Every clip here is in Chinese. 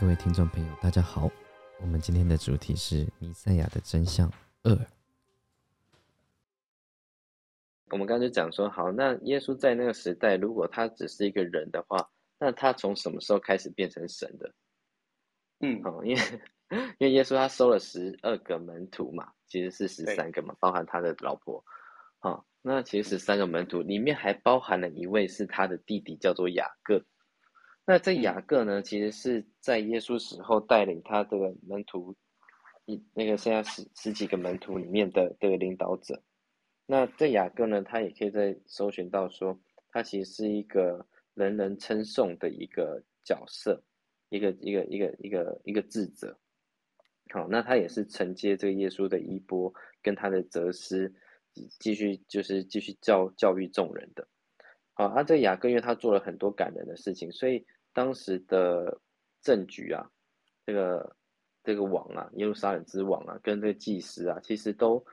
各位听众朋友，大家好。我们今天的主题是弥赛亚的真相二。我们刚才就讲说，好，那耶稣在那个时代，如果他只是一个人的话，那他从什么时候开始变成神的？嗯，哦，因为 因为耶稣他收了十二个门徒嘛，其实是十三个嘛，包含他的老婆。好，那其实十三个门徒里面还包含了一位是他的弟弟，叫做雅各。那这雅各呢，其实是在耶稣死后带领他的门徒，一那个剩下十十几个门徒里面的这个领导者。那这雅各呢，他也可以在搜寻到说，他其实是一个人人称颂的一个角色，一个一个一个一个一个智者。好，那他也是承接这个耶稣的衣钵，跟他的哲思，继续就是继续教教育众人的。啊，这雅各因为他做了很多感人的事情，所以当时的政局啊，这个这个王啊，耶路撒冷之王啊，跟这个祭司啊，其实都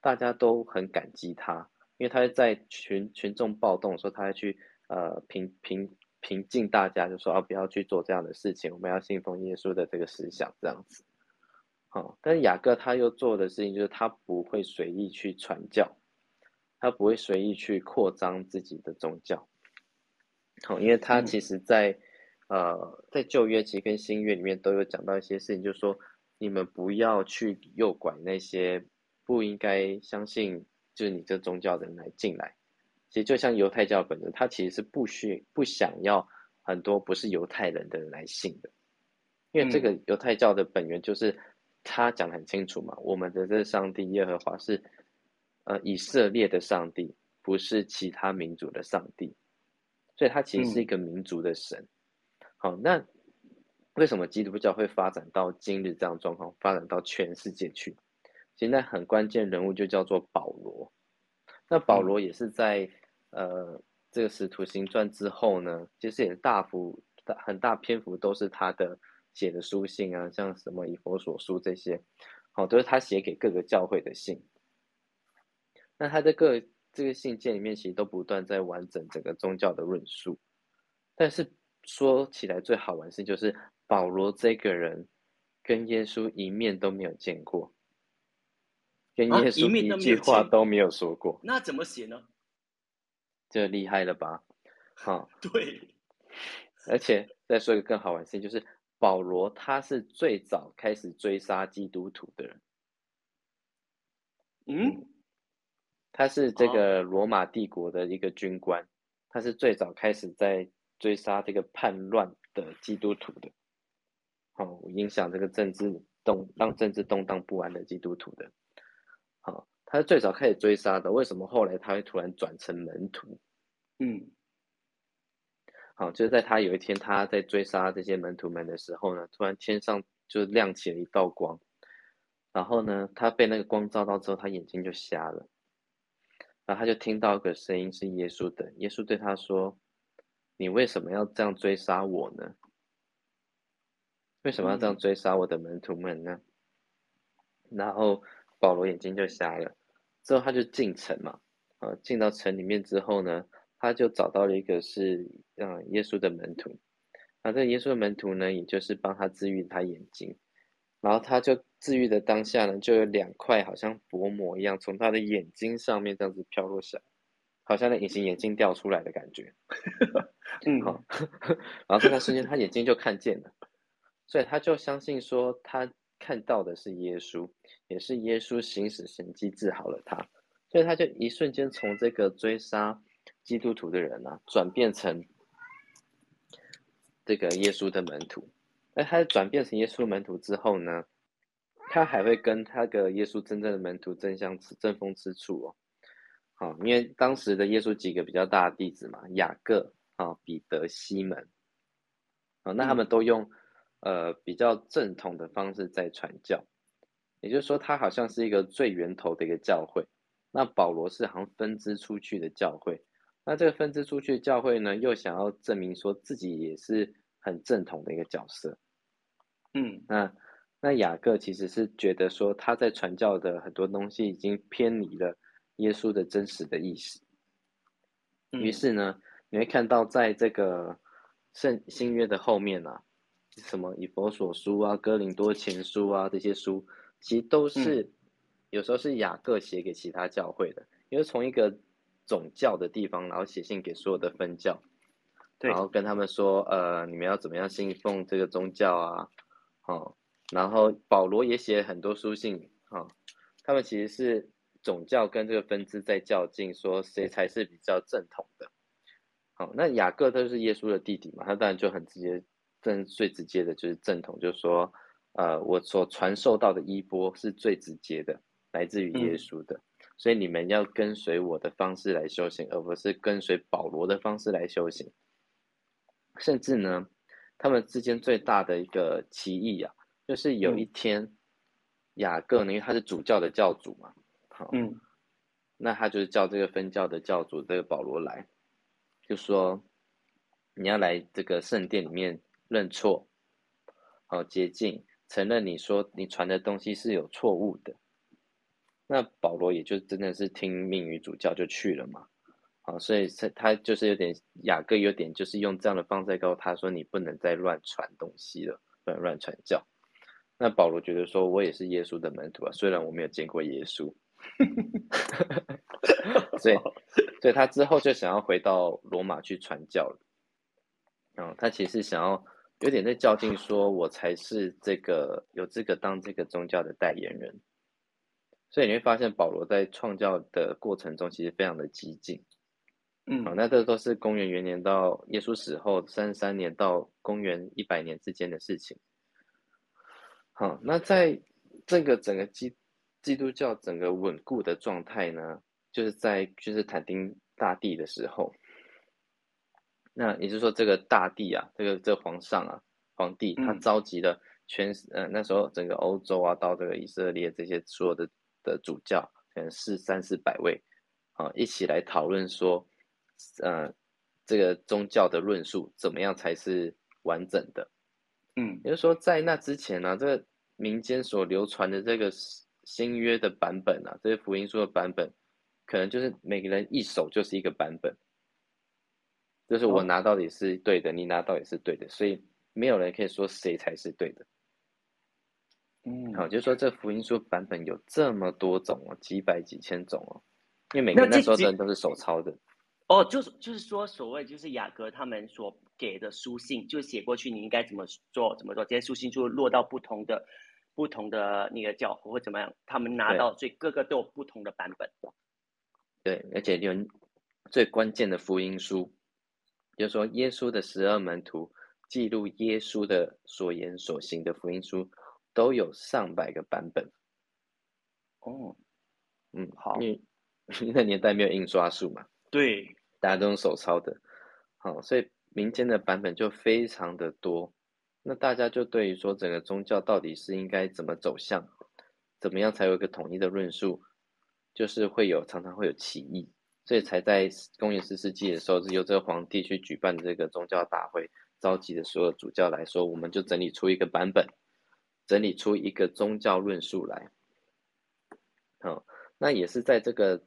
大家都很感激他，因为他在群群众暴动的时候，他还去呃平平平静大家，就说啊不要去做这样的事情，我们要信奉耶稣的这个思想这样子。好，但是雅各他又做的事情就是他不会随意去传教。他不会随意去扩张自己的宗教，好，因为他其实，在呃，在旧约其实跟新约里面都有讲到一些事情，就是说你们不要去诱拐那些不应该相信就是你这宗教的人来进来。其实就像犹太教本身，他其实是不需不想要很多不是犹太人的人来信的，因为这个犹太教的本源就是他讲的很清楚嘛，我们的这上帝耶和华是。呃，以色列的上帝不是其他民族的上帝，所以他其实是一个民族的神。好，那为什么基督教会发展到今日这样状况，发展到全世界去？现在很关键人物就叫做保罗。那保罗也是在呃这个使徒行传之后呢，其实也大幅大很大篇幅都是他的写的书信啊，像什么以佛所书这些，好，都是他写给各个教会的信。那他在各这个信件里面，其实都不断在完整整个宗教的论述。但是说起来最好玩事，就是保罗这个人跟耶稣一面都没有见过，跟耶稣一句话都没有说过。那怎么写呢？这厉害了吧？好，对。而且再说一个更好玩的事情，就是保罗他是最早开始追杀基督徒的人。嗯。他是这个罗马帝国的一个军官，他是最早开始在追杀这个叛乱的基督徒的，好影响这个政治动让政治动荡不安的基督徒的，好，他是最早开始追杀的。为什么后来他会突然转成门徒？嗯，好，就是在他有一天他在追杀这些门徒们的时候呢，突然天上就亮起了一道光，然后呢，他被那个光照到之后，他眼睛就瞎了。然后他就听到个声音，是耶稣的。耶稣对他说：“你为什么要这样追杀我呢？为什么要这样追杀我的门徒们呢？”然后保罗眼睛就瞎了。之后他就进城嘛，啊，进到城里面之后呢，他就找到了一个是嗯耶稣的门徒。啊，这耶稣的门徒呢，也就是帮他治愈他眼睛。然后他就治愈的当下呢，就有两块好像薄膜一样从他的眼睛上面这样子飘落下来，好像那隐形眼镜掉出来的感觉。嗯，好，然后在那瞬间，他眼睛就看见了，所以他就相信说，他看到的是耶稣，也是耶稣行使神迹治好了他，所以他就一瞬间从这个追杀基督徒的人啊，转变成这个耶稣的门徒。那他转变成耶稣门徒之后呢，他还会跟他的耶稣真正的门徒争相吃争锋吃醋哦。好，因为当时的耶稣几个比较大的弟子嘛，雅各啊、彼得、西门，啊，那他们都用呃比较正统的方式在传教，也就是说，他好像是一个最源头的一个教会。那保罗是好像分支出去的教会，那这个分支出去的教会呢，又想要证明说自己也是很正统的一个角色。嗯，那那雅各其实是觉得说他在传教的很多东西已经偏离了耶稣的真实的意思，于是呢，你会看到在这个圣新约的后面啊，什么以佛所书啊、哥林多前书啊这些书，其实都是有时候是雅各写给其他教会的，因为从一个总教的地方，然后写信给所有的分教，然后跟他们说，呃，你们要怎么样信奉这个宗教啊？哦，然后保罗也写很多书信，哈，他们其实是总教跟这个分支在较劲，说谁才是比较正统的。好，那雅各都是耶稣的弟弟嘛，他当然就很直接，正最直接的就是正统，就是说，呃，我所传授到的衣钵是最直接的，来自于耶稣的，所以你们要跟随我的方式来修行，而不是跟随保罗的方式来修行。甚至呢，他们之间最大的一个歧义啊，就是有一天，雅各呢，因为他是主教的教主嘛，好，嗯，那他就是叫这个分教的教主这个保罗来。就说你要来这个圣殿里面认错，好洁净，承认你说你传的东西是有错误的。那保罗也就真的是听命于主教就去了嘛，好，所以他他就是有点雅各有点就是用这样的方式告诉他说你不能再乱传东西了，不能乱传教。那保罗觉得说我也是耶稣的门徒啊，虽然我没有见过耶稣。所以，所以他之后就想要回到罗马去传教了。嗯，他其实想要有点在较劲，说我才是这个有资格当这个宗教的代言人。所以你会发现保罗在创教的过程中其实非常的激进。嗯，好，那这都是公元元年到耶稣死后三十三年到公元一百年之间的事情。好，那在这个整个基基督教整个稳固的状态呢，就是在君士坦丁大帝的时候，那也就是说，这个大帝啊，这个这皇上啊，皇帝他召集了全呃那时候整个欧洲啊，到这个以色列这些所有的的主教，可能是三四百位啊，一起来讨论说，呃，这个宗教的论述怎么样才是完整的？嗯，也就是说，在那之前呢，这个民间所流传的这个。新约的版本啊，这些福音书的版本，可能就是每个人一手就是一个版本，就是我拿到也是对的，你拿到也是对的，所以没有人可以说谁才是对的。嗯，好，就是说这福音书版本有这么多种哦，几百几千种哦，因为每个那时候的人都是手抄的。哦，就是就是说，所谓就是雅各他们所给的书信，就写过去你应该怎么做怎么做，这些书信就落到不同的。不同的那个教会或怎么样，他们拿到，所以各个都有不同的版本。对，而且有最关键的福音书，就是说耶稣的十二门徒记录耶稣的所言所行的福音书，都有上百个版本。哦，嗯，好，因为那年代没有印刷术嘛，对，大家都用手抄的，好，所以民间的版本就非常的多。那大家就对于说整个宗教到底是应该怎么走向，怎么样才有一个统一的论述，就是会有常常会有歧义，所以才在公元四世纪的时候，是由这个皇帝去举办这个宗教大会，召集的所有主教来说，我们就整理出一个版本，整理出一个宗教论述来。好，那也是在这个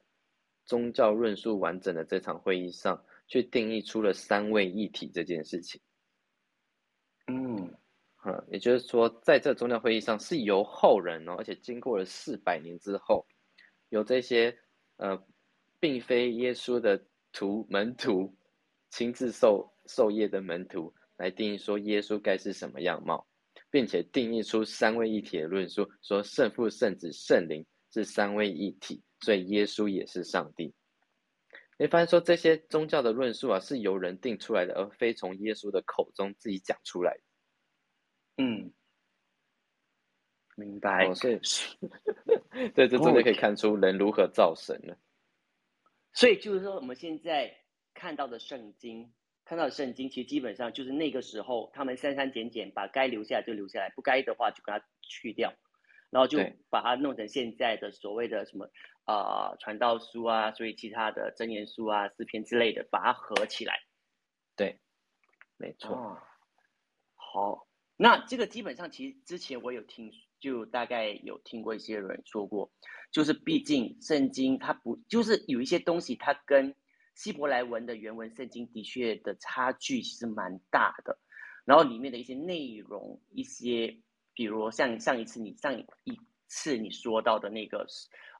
宗教论述完整的这场会议上去定义出了三位一体这件事情。嗯，哈，也就是说，在这宗教会议上，是由后人哦，而且经过了四百年之后，有这些呃，并非耶稣的徒门徒亲自受授业的门徒来定义说耶稣该是什么样貌，并且定义出三位一体的论述，说圣父、圣子、圣灵是三位一体，所以耶稣也是上帝。你发现说这些宗教的论述啊，是由人定出来的，而非从耶稣的口中自己讲出来的。嗯，明白。所以，对，这真的可以看出人如何造神了。所以就是说，我们现在看到的圣经，看到的圣经，其实基本上就是那个时候他们删删减减，把该留下来就留下来，不该的话就给它去掉。然后就把它弄成现在的所谓的什么啊传道书啊，所以其他的真言书啊、诗篇之类的，把它合起来。对，没错。好，那这个基本上其实之前我有听，就大概有听过一些人说过，就是毕竟圣经它不就是有一些东西，它跟希伯来文的原文圣经的确的差距其实蛮大的。然后里面的一些内容，一些比如像上一次你上一次你说到的那个，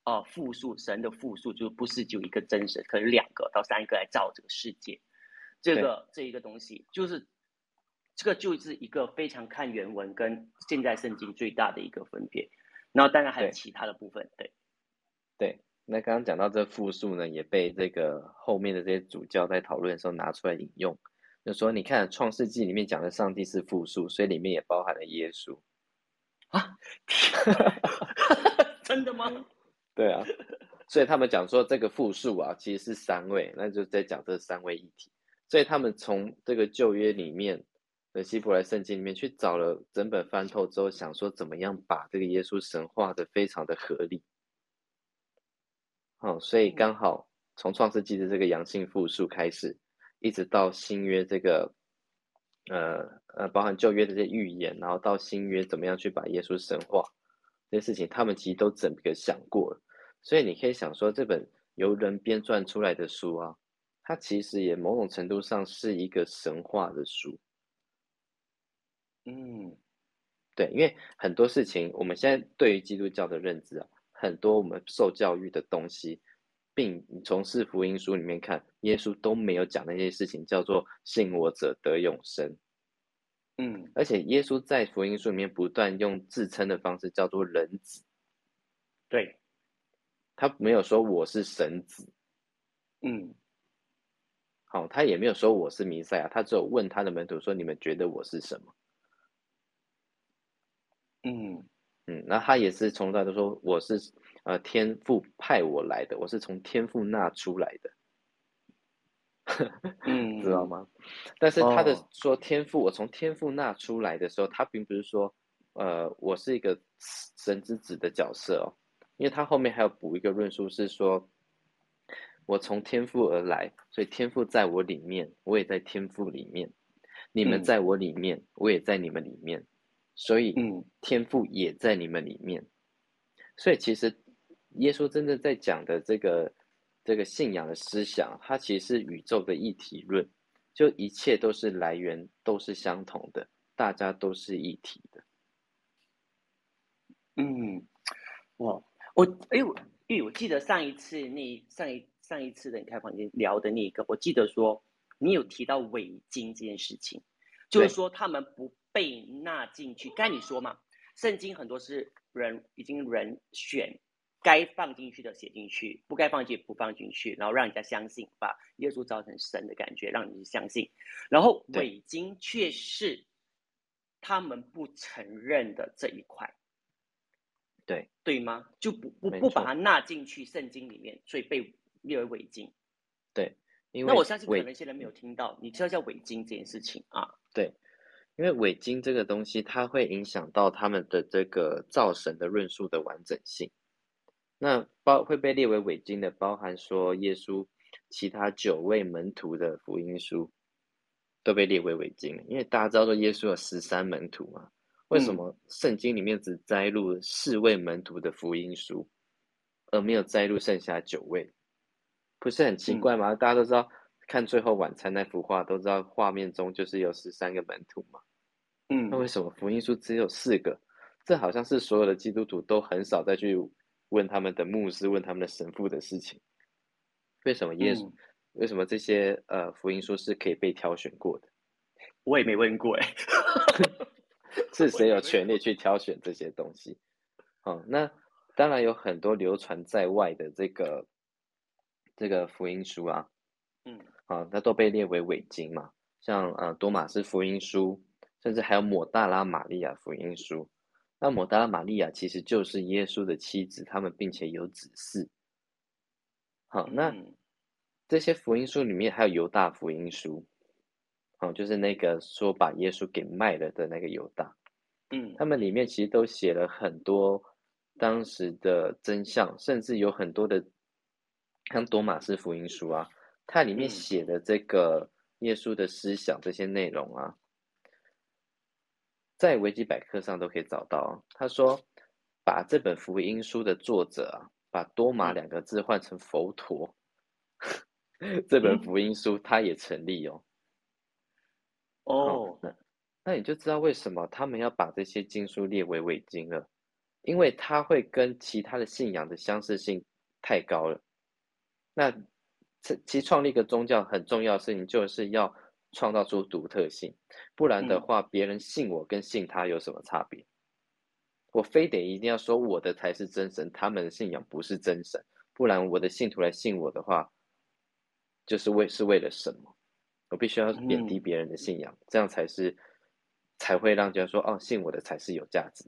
呃，复数神的复数，就不是就一个真神，可能两个到三个来造这个世界，这个这一个东西，就是这个就是一个非常看原文跟现在圣经最大的一个分别。然后当然还有其他的部分，对，对。那刚刚讲到这复数呢，也被这个后面的这些主教在讨论的时候拿出来引用。就说你看《创世纪》里面讲的上帝是复数，所以里面也包含了耶稣啊？真的吗？对啊，所以他们讲说这个复数啊，其实是三位，那就在讲这三位一体。所以他们从这个旧约里面的希伯来圣经里面去找了整本翻透之后，想说怎么样把这个耶稣神化的非常的合理。好，所以刚好从创世纪的这个阳性复数开始。一直到新约这个，呃呃，包含旧约的这些预言，然后到新约怎么样去把耶稣神化这些事情，他们其实都整个想过了。所以你可以想说，这本由人编撰出来的书啊，它其实也某种程度上是一个神话的书。嗯，对，因为很多事情，我们现在对于基督教的认知啊，很多我们受教育的东西。并从四福音书里面看，耶稣都没有讲那些事情，叫做信我者得永生。嗯，而且耶稣在福音书里面不断用自称的方式叫做人子，对，他没有说我是神子。嗯，好，他也没有说我是弥赛亚，他只有问他的门徒说：“你们觉得我是什么？”嗯嗯，那他也是从头到尾说我是。呃，天父派我来的，我是从天父那出来的，嗯，知道吗？但是他的说天父，我从天父那出来的时候，他并不是说，呃，我是一个神之子的角色哦，因为他后面还有补一个论述是说，我从天赋而来，所以天赋在我里面，我也在天赋里面，你们在我里面，我也在你们里面，所以，嗯，天赋也在你们里面，所以其实。耶稣真正在讲的这个这个信仰的思想，它其实是宇宙的一体论，就一切都是来源都是相同的，大家都是一体的。嗯，我我哎我因为我记得上一次那上一上一次的你开房间聊的那一个，我记得说你有提到伪经这件事情，就是说他们不被纳进去。该你说嘛，圣经很多是人已经人选。该放进去的写进去，不该放进去不放进去，然后让人家相信，把耶稣造成神的感觉，让你相信。然后伪经却是他们不承认的这一块，对对吗？就不不不把它纳进去圣经里面，所以被列为伪经。对，因为那我相信可能一些人没有听到，你知道叫伪经这件事情啊？对，因为伪经这个东西，它会影响到他们的这个造神的论述的完整性。那包会被列为伪经的，包含说耶稣其他九位门徒的福音书都被列为伪经，因为大家知道说耶稣有十三门徒嘛，为什么圣经里面只摘录四位门徒的福音书，而没有摘录剩下九位？不是很奇怪吗？大家都知道看最后晚餐那幅画，都知道画面中就是有十三个门徒嘛。嗯，那为什么福音书只有四个？这好像是所有的基督徒都很少再去。问他们的牧师，问他们的神父的事情，为什么耶稣？为什么这些呃福音书是可以被挑选过的？我也没问过哎，是谁有权利去挑选这些东西？哦，那当然有很多流传在外的这个这个福音书啊，嗯，啊，那都被列为伪经嘛，像呃多马斯福音书，甚至还有抹大拉玛利亚福音书。那抹大拉玛利亚其实就是耶稣的妻子，他们并且有子嗣。好，那这些福音书里面还有犹大福音书，好，就是那个说把耶稣给卖了的那个犹大，嗯，他们里面其实都写了很多当时的真相，甚至有很多的像多马斯福音书啊，它里面写的这个耶稣的思想这些内容啊。在维基百科上都可以找到。他说，把这本福音书的作者啊，把多马两个字换成佛陀，这本福音书它也成立哦。哦，那那你就知道为什么他们要把这些经书列为伪经了，因为它会跟其他的信仰的相似性太高了。那其创立一个宗教很重要的事情，就是要创造出独特性，不然的话，别人信我跟信他有什么差别？我非得一定要说我的才是真神，他们的信仰不是真神，不然我的信徒来信我的话，就是为是为了什么？我必须要贬低别人的信仰，这样才是才会让人家说哦，信我的才是有价值。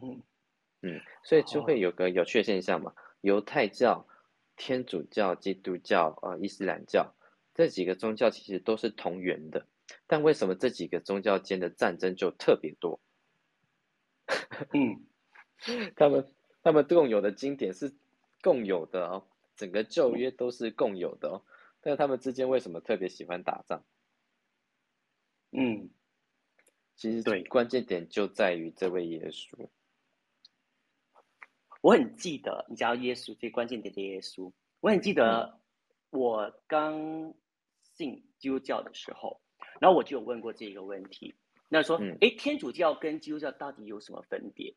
嗯嗯，所以就会有个有趣的现象嘛，犹太教。天主教、基督教、啊伊斯兰教这几个宗教其实都是同源的，但为什么这几个宗教间的战争就特别多？嗯，他们他们共有的经典是共有的哦，整个旧约都是共有的哦，但是他们之间为什么特别喜欢打仗？嗯，其实对，关键点就在于这位耶稣。我很记得，你知道耶稣最关键点的耶稣，我很记得我刚信基督教的时候，然后我就有问过这个问题，那说，哎，天主教跟基督教到底有什么分别？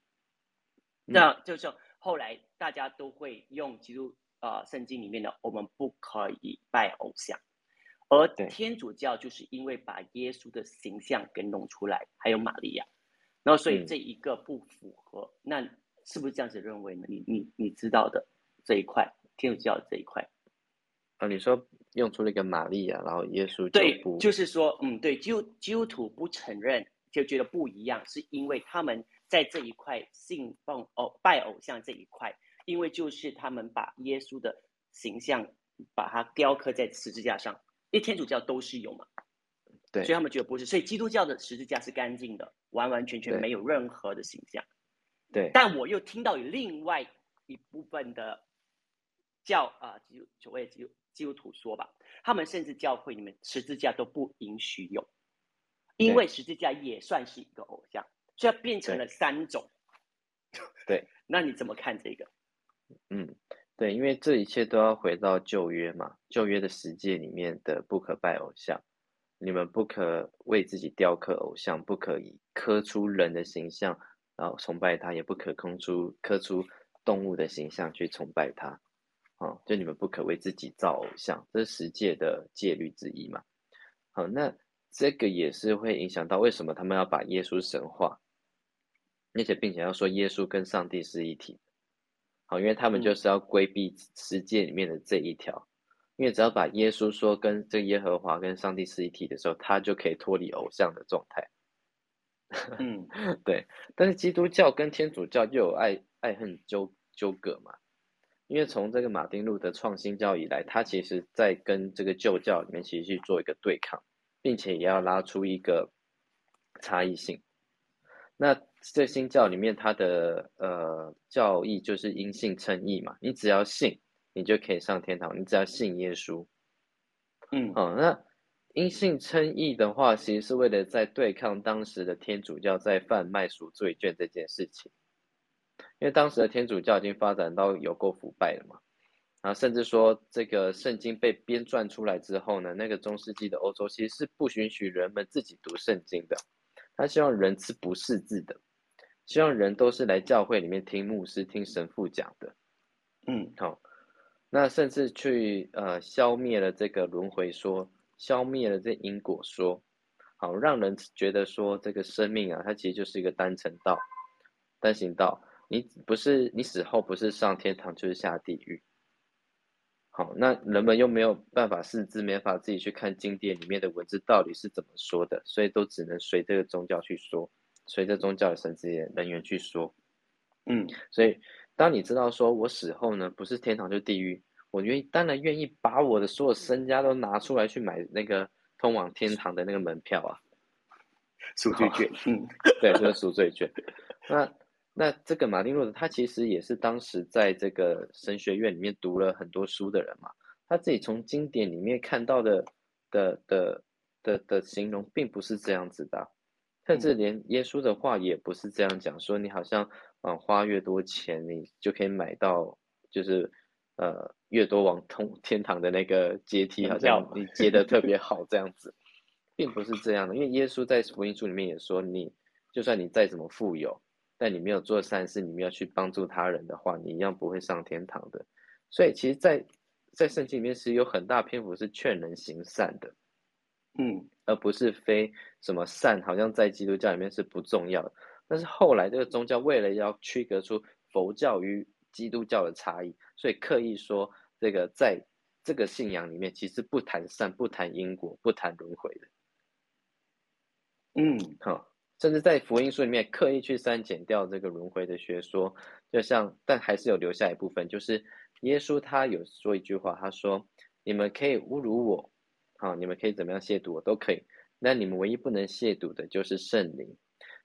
那就是后来大家都会用基督啊圣经里面的，我们不可以拜偶像，而天主教就是因为把耶稣的形象给弄出来，还有玛利亚，然后所以这一个不符合那。是不是这样子认为呢？你你你知道的这一块天主教这一块啊，你说用出了一个玛利亚，然后耶稣对，就是说，嗯，对，基督基督徒不承认，就觉得不一样，是因为他们在这一块信奉哦拜偶像这一块，因为就是他们把耶稣的形象把它雕刻在十字架上，因为天主教都是有嘛，对，所以他们觉得不是，所以基督教的十字架是干净的，完完全全没有任何的形象。对，但我又听到有另外一部分的教啊，基所谓基基督徒说吧，他们甚至教会里面十字架都不允许有，因为十字架也算是一个偶像，所以变成了三种。对，那你怎么看这个？嗯，对，因为这一切都要回到旧约嘛，旧约的十诫里面的不可拜偶像，你们不可为自己雕刻偶像，不可以刻出人的形象。然后崇拜他，也不可空出刻出动物的形象去崇拜他，啊，就你们不可为自己造偶像，这是十诫的戒律之一嘛。好，那这个也是会影响到为什么他们要把耶稣神化，而且并且要说耶稣跟上帝是一体。好，因为他们就是要规避十诫里面的这一条，因为只要把耶稣说跟这耶和华跟上帝是一体的时候，他就可以脱离偶像的状态。嗯，对，但是基督教跟天主教又有爱爱恨纠纠葛嘛？因为从这个马丁路德创新教以来，他其实在跟这个旧教里面其实去做一个对抗，并且也要拉出一个差异性。那这新教里面，它的呃教义就是因信称义嘛，你只要信，你就可以上天堂，你只要信耶稣。嗯，哦，那。因信称义的话，其实是为了在对抗当时的天主教在贩卖赎罪券这件事情。因为当时的天主教已经发展到有够腐败了嘛，然后甚至说这个圣经被编撰出来之后呢，那个中世纪的欧洲其实是不允许人们自己读圣经的，他希望人是不识字的，希望人都是来教会里面听牧师、听神父讲的。嗯，好，那甚至去呃消灭了这个轮回说。消灭了这因果说，好让人觉得说这个生命啊，它其实就是一个单程道、单行道。你不是你死后不是上天堂就是下地狱。好，那人们又没有办法识字，没法自己去看经典里面的文字到底是怎么说的，所以都只能随这个宗教去说，随着宗教的神职人员去说。嗯，所以当你知道说我死后呢，不是天堂就是地狱。我愿意，当然愿意把我的所有身家都拿出来去买那个通往天堂的那个门票啊，赎罪券。嗯，对，就是赎罪券。那那这个马丁路德，他其实也是当时在这个神学院里面读了很多书的人嘛，他自己从经典里面看到的的的的的形容，并不是这样子的，甚至连耶稣的话也不是这样讲，说你好像嗯花越多钱，你就可以买到，就是呃。越多往通天堂的那个阶梯，好像你接的特别 好这样子，并不是这样的，因为耶稣在福音书里面也说，你就算你再怎么富有，但你没有做善事，你没有去帮助他人的话，你一样不会上天堂的。所以，其实，在在圣经里面是有很大篇幅是劝人行善的，嗯，而不是非什么善，好像在基督教里面是不重要的。但是后来这个宗教为了要区隔出佛教与基督教的差异，所以刻意说这个在这个信仰里面，其实不谈善，不谈因果，不谈轮回的。嗯，好，甚至在福音书里面刻意去删减掉这个轮回的学说，就像，但还是有留下一部分，就是耶稣他有说一句话，他说：“你们可以侮辱我，好，你们可以怎么样亵渎我都可以，那你们唯一不能亵渎的就是圣灵。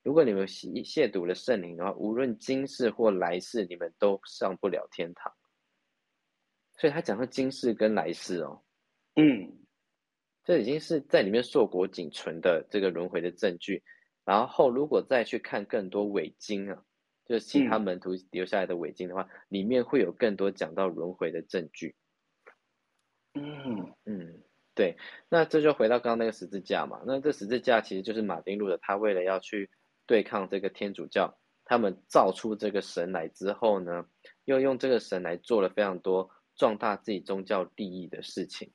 如果你们亵亵渎了圣灵的话，无论今世或来世，你们都上不了天堂。”所以他讲到今世跟来世哦，嗯，这已经是在里面硕果仅存的这个轮回的证据。然后如果再去看更多伪经啊，就是其他门徒留下来的伪经的话，里面会有更多讲到轮回的证据。嗯嗯，对。那这就回到刚刚那个十字架嘛。那这十字架其实就是马丁路德他为了要去对抗这个天主教，他们造出这个神来之后呢，又用这个神来做了非常多。壮大自己宗教利益的事情，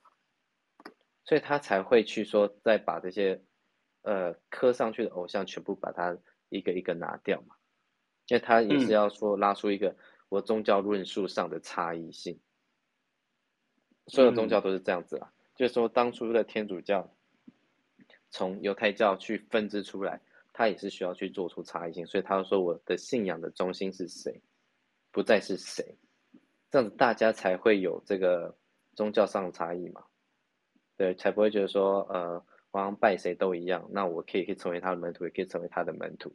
所以他才会去说，再把这些呃刻上去的偶像全部把它一个一个拿掉嘛，因为他也是要说拉出一个我宗教论述上的差异性。所有宗教都是这样子啊，就是说当初的天主教从犹太教去分支出来，他也是需要去做出差异性，所以他说我的信仰的中心是谁，不再是谁。这样子大家才会有这个宗教上的差异嘛，对，才不会觉得说，呃，好像拜谁都一样，那我可以可以成为他的门徒，也可以成为他的门徒。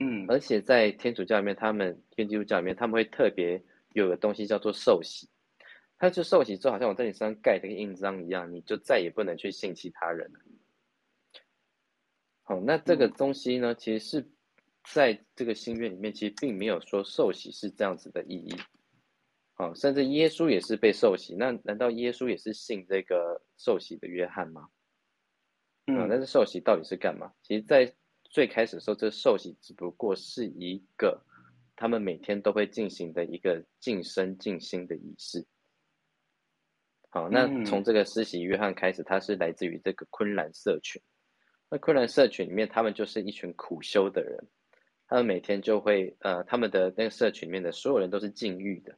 嗯，而且在天主教里面，他们跟基督教里面，他们会特别有个东西叫做受洗，他就受洗之后，好像我在你身上盖这个印章一样，你就再也不能去信其他人了。好，那这个东西呢，其实是在这个心愿里面，其实并没有说受洗是这样子的意义。好，甚至耶稣也是被受洗，那难道耶稣也是信这个受洗的约翰吗？嗯，但是受洗到底是干嘛？其实，在最开始的时候，这受洗只不过是一个他们每天都会进行的一个晋升静心的仪式。好，那从这个施洗约翰开始，他是来自于这个昆兰社群。那昆兰社群里面，他们就是一群苦修的人，他们每天就会呃，他们的那个社群里面的所有人都是禁欲的。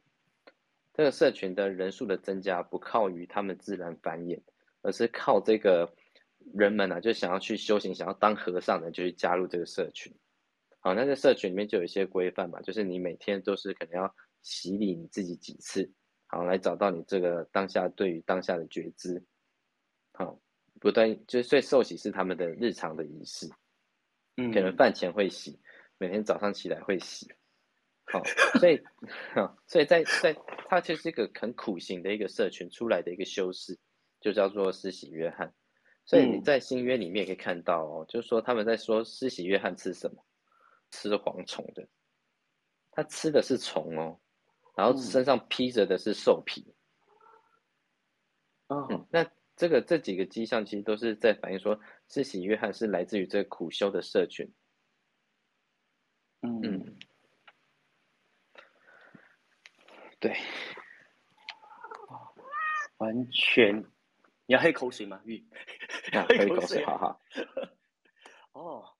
这个社群的人数的增加不靠于他们自然繁衍，而是靠这个人们啊，就想要去修行、想要当和尚的，就去加入这个社群。好，那在社群里面就有一些规范嘛，就是你每天都是可能要洗礼你自己几次，好，来找到你这个当下对于当下的觉知。好，不断就是所以受洗是他们的日常的仪式，嗯，可能饭前会洗，每天早上起来会洗。好，所以，所以在在，他就是一个很苦行的一个社群出来的一个修士，就叫做施洗约翰。所以你在新约里面也可以看到哦，就是说他们在说施洗约翰吃什么，吃蝗虫的，他吃的是虫哦，然后身上披着的是兽皮。嗯，那这个这几个迹象其实都是在反映说，施洗约翰是来自于这个苦修的社群。嗯。对，完全，你要喝口水吗？玉，喝口水，好好。哦，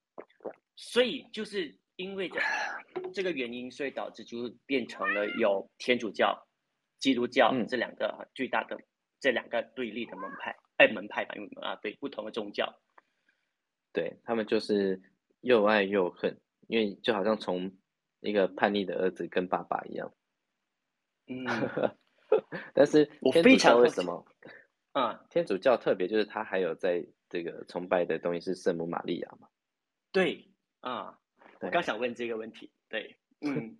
所以就是因为这这个原因，所以导致就是变成了有天主教、基督教这两个最大的这两个对立的门派，哎，门派吧，因为啊，对，不同的宗教，对他们就是又爱又恨，因为就好像从一个叛逆的儿子跟爸爸一样。嗯，但是我非常为什么？啊，天主教特别就是他还有在这个崇拜的东西是圣母玛利亚嘛？对，啊，我刚想问这个问题。对，嗯，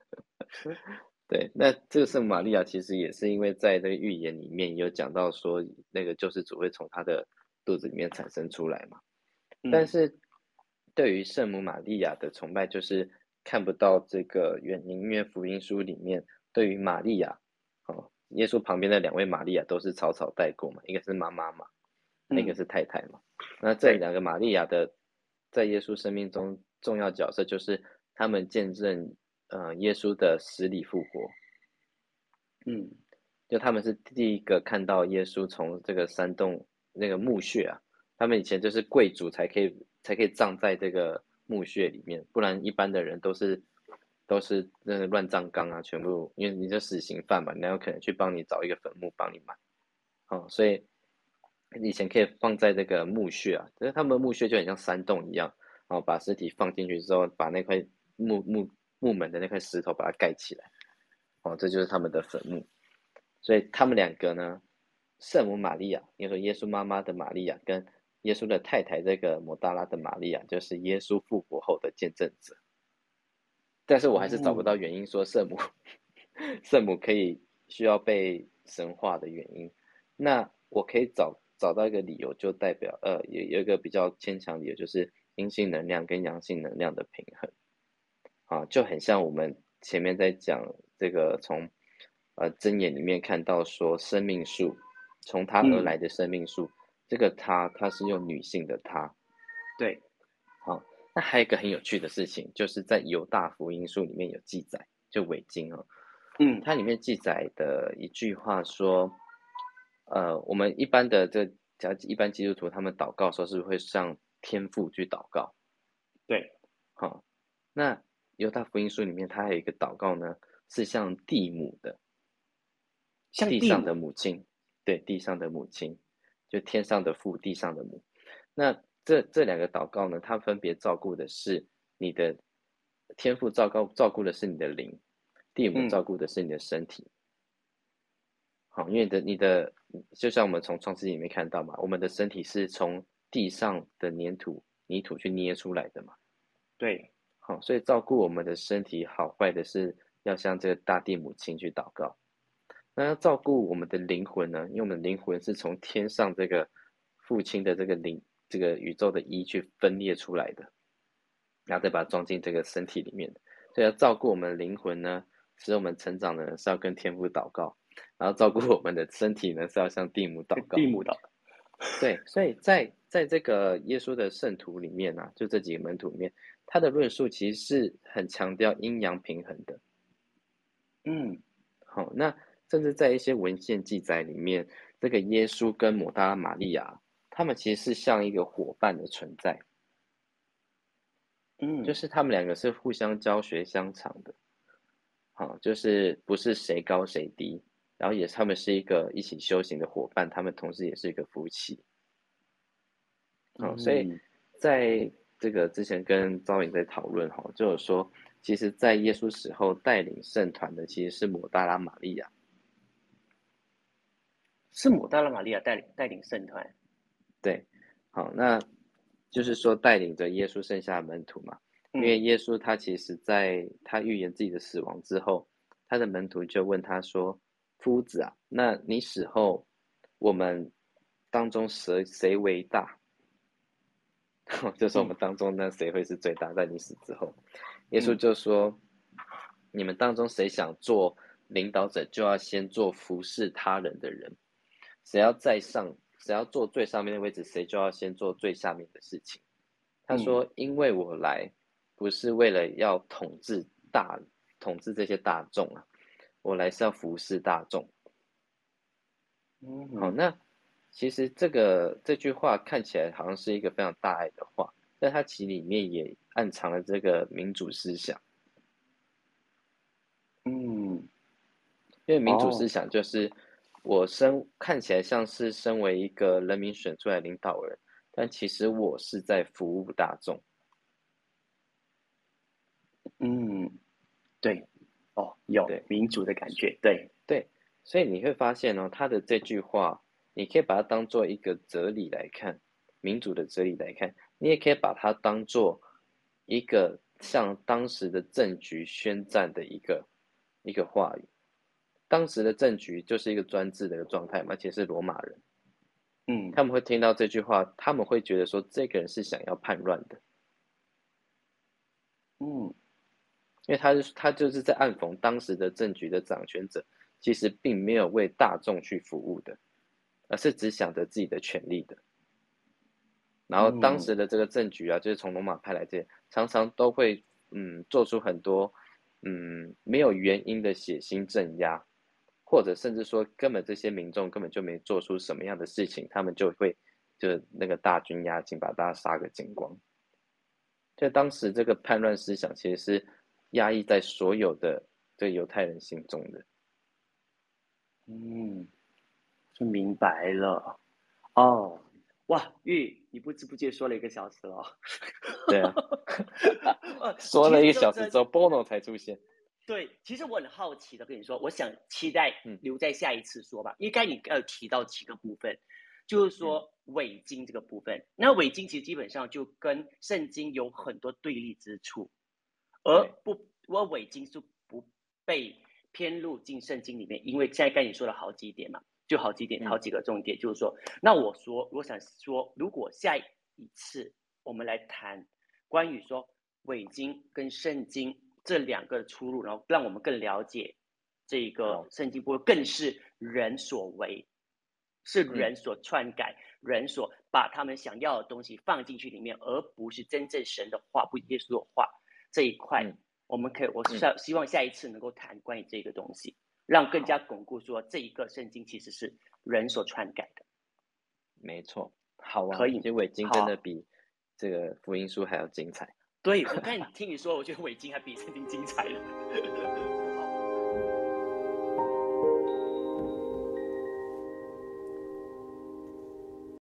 对，那这个圣母玛利亚其实也是因为在这个预言里面有讲到说，那个救世主会从他的肚子里面产生出来嘛。但是对于圣母玛利亚的崇拜，就是看不到这个原因，因为福音书里面。对于玛利亚，哦，耶稣旁边的两位玛利亚都是草草带过嘛，一个是妈妈嘛，那个是太太嘛。那这两个玛利亚的在耶稣生命中重要角色，就是他们见证呃耶稣的死里复活。嗯，就他们是第一个看到耶稣从这个山洞那个墓穴啊，他们以前就是贵族才可以才可以葬在这个墓穴里面，不然一般的人都是都是那个乱葬岗啊，全部因为你是死刑犯嘛，哪有可能去帮你找一个坟墓帮你埋？哦，所以以前可以放在这个墓穴啊，就是他们墓穴就很像山洞一样，然后把尸体放进去之后，把那块木木木门的那块石头把它盖起来。哦，这就是他们的坟墓，所以他们两个呢，圣母玛利亚，也说耶稣妈妈的玛利亚，跟耶稣的太太这个摩大拉的玛利亚，就是耶稣复活后的见证者。但是我还是找不到原因说圣母，圣母可以需要被神化的原因。那我可以找找到一个理由，就代表呃，有有一个比较牵强理由，就是阴性能量跟阳性能量的平衡，啊，就很像我们前面在讲。这个从呃真言里面看到说生命树，从它而来的生命树，这个它它是用女性的它，对，好，那还有一个很有趣的事情，就是在犹大福音书里面有记载，就伪经哦，嗯，它里面记载的一句话说，呃，我们一般的这假一般基督徒他们祷告时候是不是会向天父去祷告？对，好，那犹大福音书里面它还有一个祷告呢。是向地母的，像地上的母亲，对，地上的母亲，就天上的父，地上的母。那这这两个祷告呢，它分别照顾的是你的天赋，照顾照顾的是你的灵，地母照顾的是你的身体。好，因为的你的，就像我们从创世纪里面看到嘛，我们的身体是从地上的粘土泥土去捏出来的嘛。对，好，所以照顾我们的身体好坏的是。要向这个大地母亲去祷告，那要照顾我们的灵魂呢？因为我们灵魂是从天上这个父亲的这个灵，这个宇宙的一去分裂出来的，然后再把它装进这个身体里面。所以要照顾我们的灵魂呢，使我们成长呢是要跟天父祷告，然后照顾我们的身体呢是要向地母祷告。地母祷。对，所以在在这个耶稣的圣徒里面呢，就这几个门徒里面，他的论述其实是很强调阴阳平衡的。嗯，好，那甚至在一些文献记载里面，这个耶稣跟抹大拉玛利亚，他们其实是像一个伙伴的存在，嗯，就是他们两个是互相教学相长的，好，就是不是谁高谁低，然后也他们是一个一起修行的伙伴，他们同时也是一个夫妻，哦，所以在这个之前跟赵颖在讨论哈，就是说。其实，在耶稣死后带领圣团的其实是抹大拉玛利亚，是抹大拉玛利亚带领带领圣团。对，好，那就是说带领着耶稣剩下的门徒嘛。因为耶稣他其实在他预言自己的死亡之后，他的门徒就问他说：“夫子啊，那你死后，我们当中谁谁为大？” 就是我们当中那谁会是最大？在你死之后？耶稣就说：“你们当中谁想做领导者，就要先做服侍他人的人；谁要在上，谁要坐最上面的位置，谁就要先做最下面的事情。”他说：“因为我来，不是为了要统治大统治这些大众啊，我来是要服侍大众。”好，那其实这个这句话看起来好像是一个非常大爱的话，但它其实里面也。暗藏了这个民主思想，嗯，因为民主思想就是我身看起来像是身为一个人民选出来领导人，但其实我是在服务大众。嗯，对，哦，有民主的感觉，对。对，所以你会发现哦，他的这句话，你可以把它当做一个哲理来看，民主的哲理来看，你也可以把它当做。一个向当时的政局宣战的一个一个话语，当时的政局就是一个专制的一个状态嘛，而且是罗马人，嗯，他们会听到这句话，他们会觉得说这个人是想要叛乱的，嗯，因为他是他就是在暗讽当时的政局的掌权者其实并没有为大众去服务的，而是只想着自己的权利的，然后当时的这个政局啊，就是从罗马派来这，常常都会嗯做出很多嗯没有原因的血腥镇压，或者甚至说根本这些民众根本就没做出什么样的事情，他们就会就那个大军压境，把大家杀个精光。在当时这个叛乱思想其实是压抑在所有的这犹太人心中的。嗯，就明白了。哦，哇，玉，你不知不觉说了一个小时了。对啊，说了一个小时之后，Bono 才出现。对，其实我很好奇的跟你说，我想期待留在下一次说吧。应该你要提到几个部分，就是说伪经这个部分。那伪经其实基本上就跟圣经有很多对立之处，而不，我伪经是不被偏入进圣经里面，因为现在跟你说了好几点嘛。就好几点，好几个重点，就是说，那我说，我想说，如果下一次我们来谈关于说伪经跟圣经这两个出入，然后让我们更了解这个圣经，不更是人所为，是人所篡改，人所把他们想要的东西放进去里面，而不是真正神的话，不耶稣的话这一块，我们可以，我是希望下一次能够谈关于这个东西。让更加巩固说这一个圣经其实是人所篡改的，没错，好啊，可以，这伪经真的比这个福音书还要精彩。对，我看你听你说，我觉得伪经还比圣经精彩了。